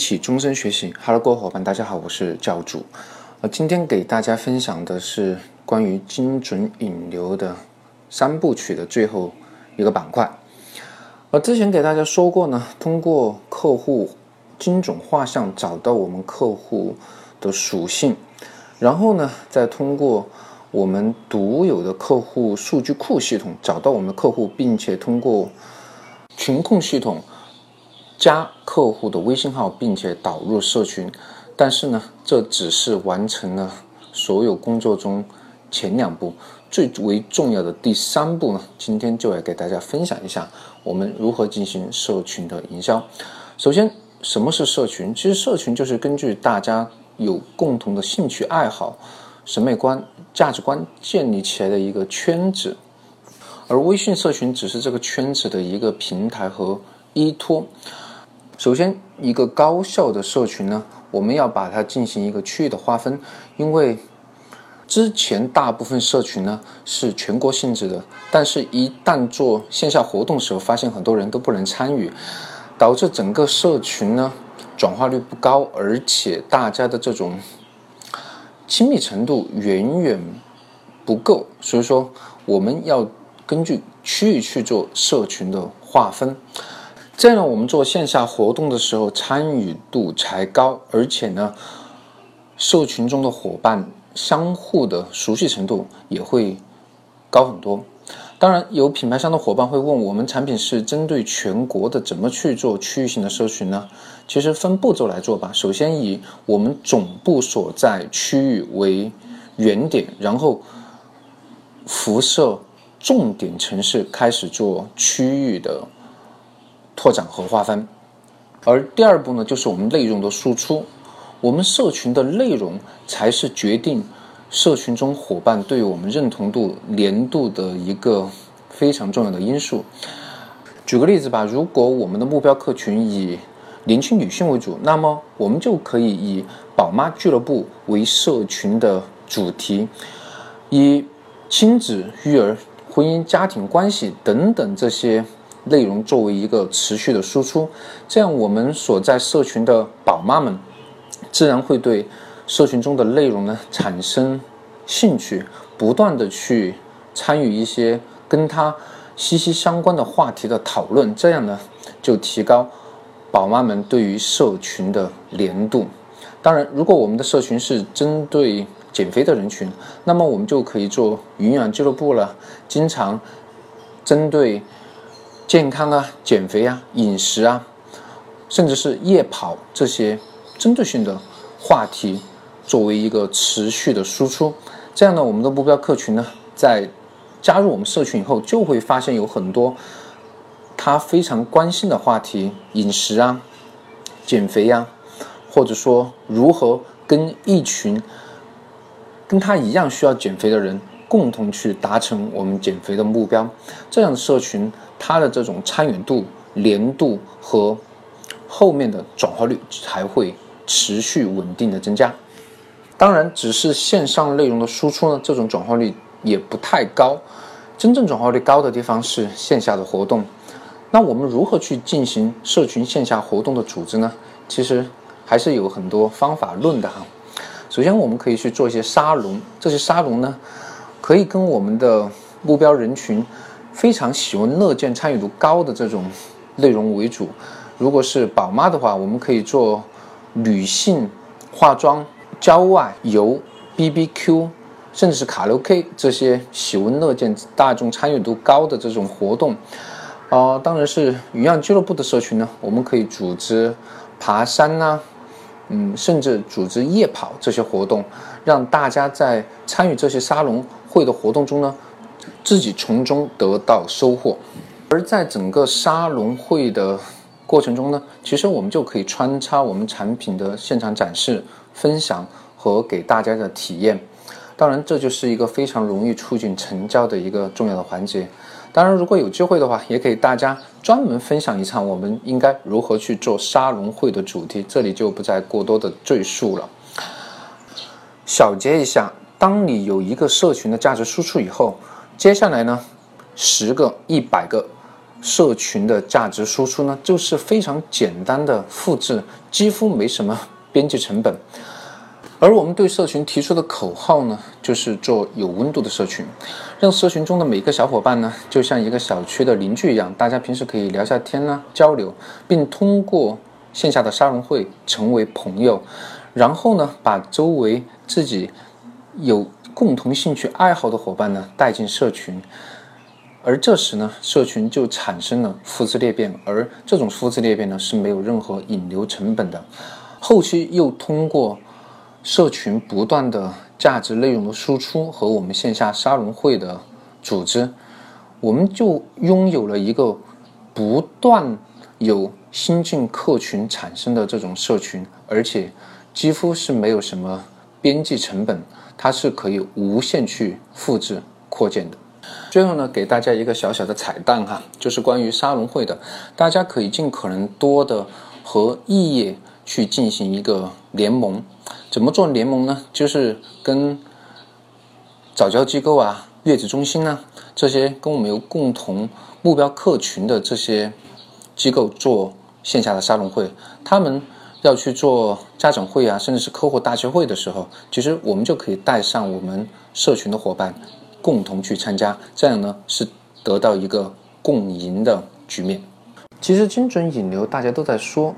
一起终身学习，Hello，各位伙伴，大家好，我是教主。呃，今天给大家分享的是关于精准引流的三部曲的最后一个板块。呃，之前给大家说过呢，通过客户精准画像找到我们客户的属性，然后呢，再通过我们独有的客户数据库系统找到我们的客户，并且通过群控系统。加客户的微信号，并且导入社群，但是呢，这只是完成了所有工作中前两步，最为重要的第三步呢，今天就来给大家分享一下我们如何进行社群的营销。首先，什么是社群？其实社群就是根据大家有共同的兴趣爱好、审美观、价值观建立起来的一个圈子，而微信社群只是这个圈子的一个平台和依托。首先，一个高效的社群呢，我们要把它进行一个区域的划分，因为之前大部分社群呢是全国性质的，但是一旦做线下活动的时候，发现很多人都不能参与，导致整个社群呢转化率不高，而且大家的这种亲密程度远远不够，所以说我们要根据区域去做社群的划分。这样我们做线下活动的时候参与度才高，而且呢，社群中的伙伴相互的熟悉程度也会高很多。当然，有品牌商的伙伴会问，我们产品是针对全国的，怎么去做区域性的社群呢？其实分步骤来做吧。首先以我们总部所在区域为原点，然后辐射重点城市，开始做区域的。拓展和划分，而第二步呢，就是我们内容的输出。我们社群的内容才是决定社群中伙伴对我们认同度、粘度的一个非常重要的因素。举个例子吧，如果我们的目标客群以年轻女性为主，那么我们就可以以宝妈俱乐部为社群的主题，以亲子、育儿、婚姻、家庭关系等等这些。内容作为一个持续的输出，这样我们所在社群的宝妈们，自然会对社群中的内容呢产生兴趣，不断的去参与一些跟他息息相关的话题的讨论，这样呢就提高宝妈们对于社群的粘度。当然，如果我们的社群是针对减肥的人群，那么我们就可以做营养俱乐部了，经常针对。健康啊，减肥啊，饮食啊，甚至是夜跑这些针对性的话题，作为一个持续的输出，这样呢，我们的目标客群呢，在加入我们社群以后，就会发现有很多他非常关心的话题，饮食啊，减肥呀，或者说如何跟一群跟他一样需要减肥的人共同去达成我们减肥的目标，这样的社群。它的这种参与度、粘度和后面的转化率才会持续稳定的增加。当然，只是线上内容的输出呢，这种转化率也不太高。真正转化率高的地方是线下的活动。那我们如何去进行社群线下活动的组织呢？其实还是有很多方法论的哈。首先，我们可以去做一些沙龙，这些沙龙呢，可以跟我们的目标人群。非常喜闻乐见、参与度高的这种内容为主。如果是宝妈的话，我们可以做女性化妆、郊外游、BBQ，甚至是卡拉 OK 这些喜闻乐见、大众参与度高的这种活动。啊，当然是鱼样俱乐部的社群呢，我们可以组织爬山呐，嗯，甚至组织夜跑这些活动，让大家在参与这些沙龙会的活动中呢。自己从中得到收获，而在整个沙龙会的过程中呢，其实我们就可以穿插我们产品的现场展示、分享和给大家的体验。当然，这就是一个非常容易促进成交的一个重要的环节。当然，如果有机会的话，也可以大家专门分享一场我们应该如何去做沙龙会的主题，这里就不再过多的赘述了。小结一下，当你有一个社群的价值输出以后。接下来呢，十个、一百个社群的价值输出呢，就是非常简单的复制，几乎没什么边际成本。而我们对社群提出的口号呢，就是做有温度的社群，让社群中的每个小伙伴呢，就像一个小区的邻居一样，大家平时可以聊下天呢，交流，并通过线下的沙龙会成为朋友，然后呢，把周围自己有共同兴趣爱好的伙伴呢带进社群，而这时呢，社群就产生了复制裂变，而这种复制裂变呢是没有任何引流成本的，后期又通过。社群不断的价值内容的输出和我们线下沙龙会的组织，我们就拥有了一个不断有新进客群产生的这种社群，而且几乎是没有什么边际成本，它是可以无限去复制扩建的。最后呢，给大家一个小小的彩蛋哈，就是关于沙龙会的，大家可以尽可能多的和异业去进行一个联盟。怎么做联盟呢？就是跟早教机构啊、月子中心啊这些跟我们有共同目标客群的这些机构做线下的沙龙会。他们要去做家长会啊，甚至是客户大聚会的时候，其实我们就可以带上我们社群的伙伴共同去参加，这样呢是得到一个共赢的局面。其实精准引流大家都在说，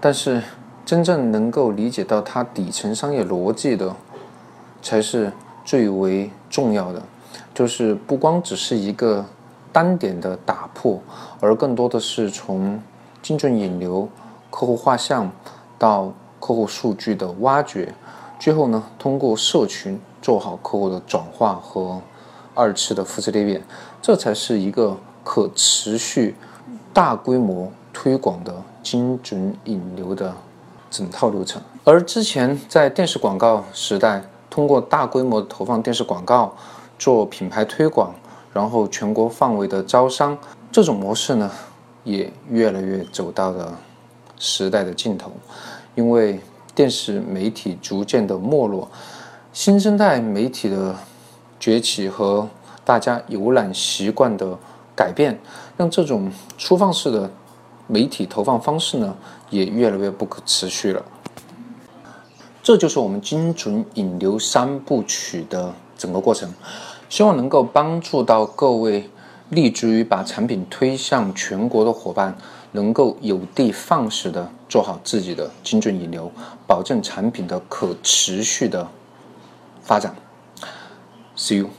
但是。真正能够理解到它底层商业逻辑的，才是最为重要的。就是不光只是一个单点的打破，而更多的是从精准引流、客户画像到客户数据的挖掘，最后呢，通过社群做好客户的转化和二次的复制裂变，这才是一个可持续、大规模推广的精准引流的。整套流程，而之前在电视广告时代，通过大规模投放电视广告做品牌推广，然后全国范围的招商，这种模式呢，也越来越走到了时代的尽头。因为电视媒体逐渐的没落，新生代媒体的崛起和大家浏览习惯的改变，让这种粗放式的。媒体投放方式呢，也越来越不可持续了。这就是我们精准引流三部曲的整个过程，希望能够帮助到各位立足于把产品推向全国的伙伴，能够有的放矢的做好自己的精准引流，保证产品的可持续的发展。See you.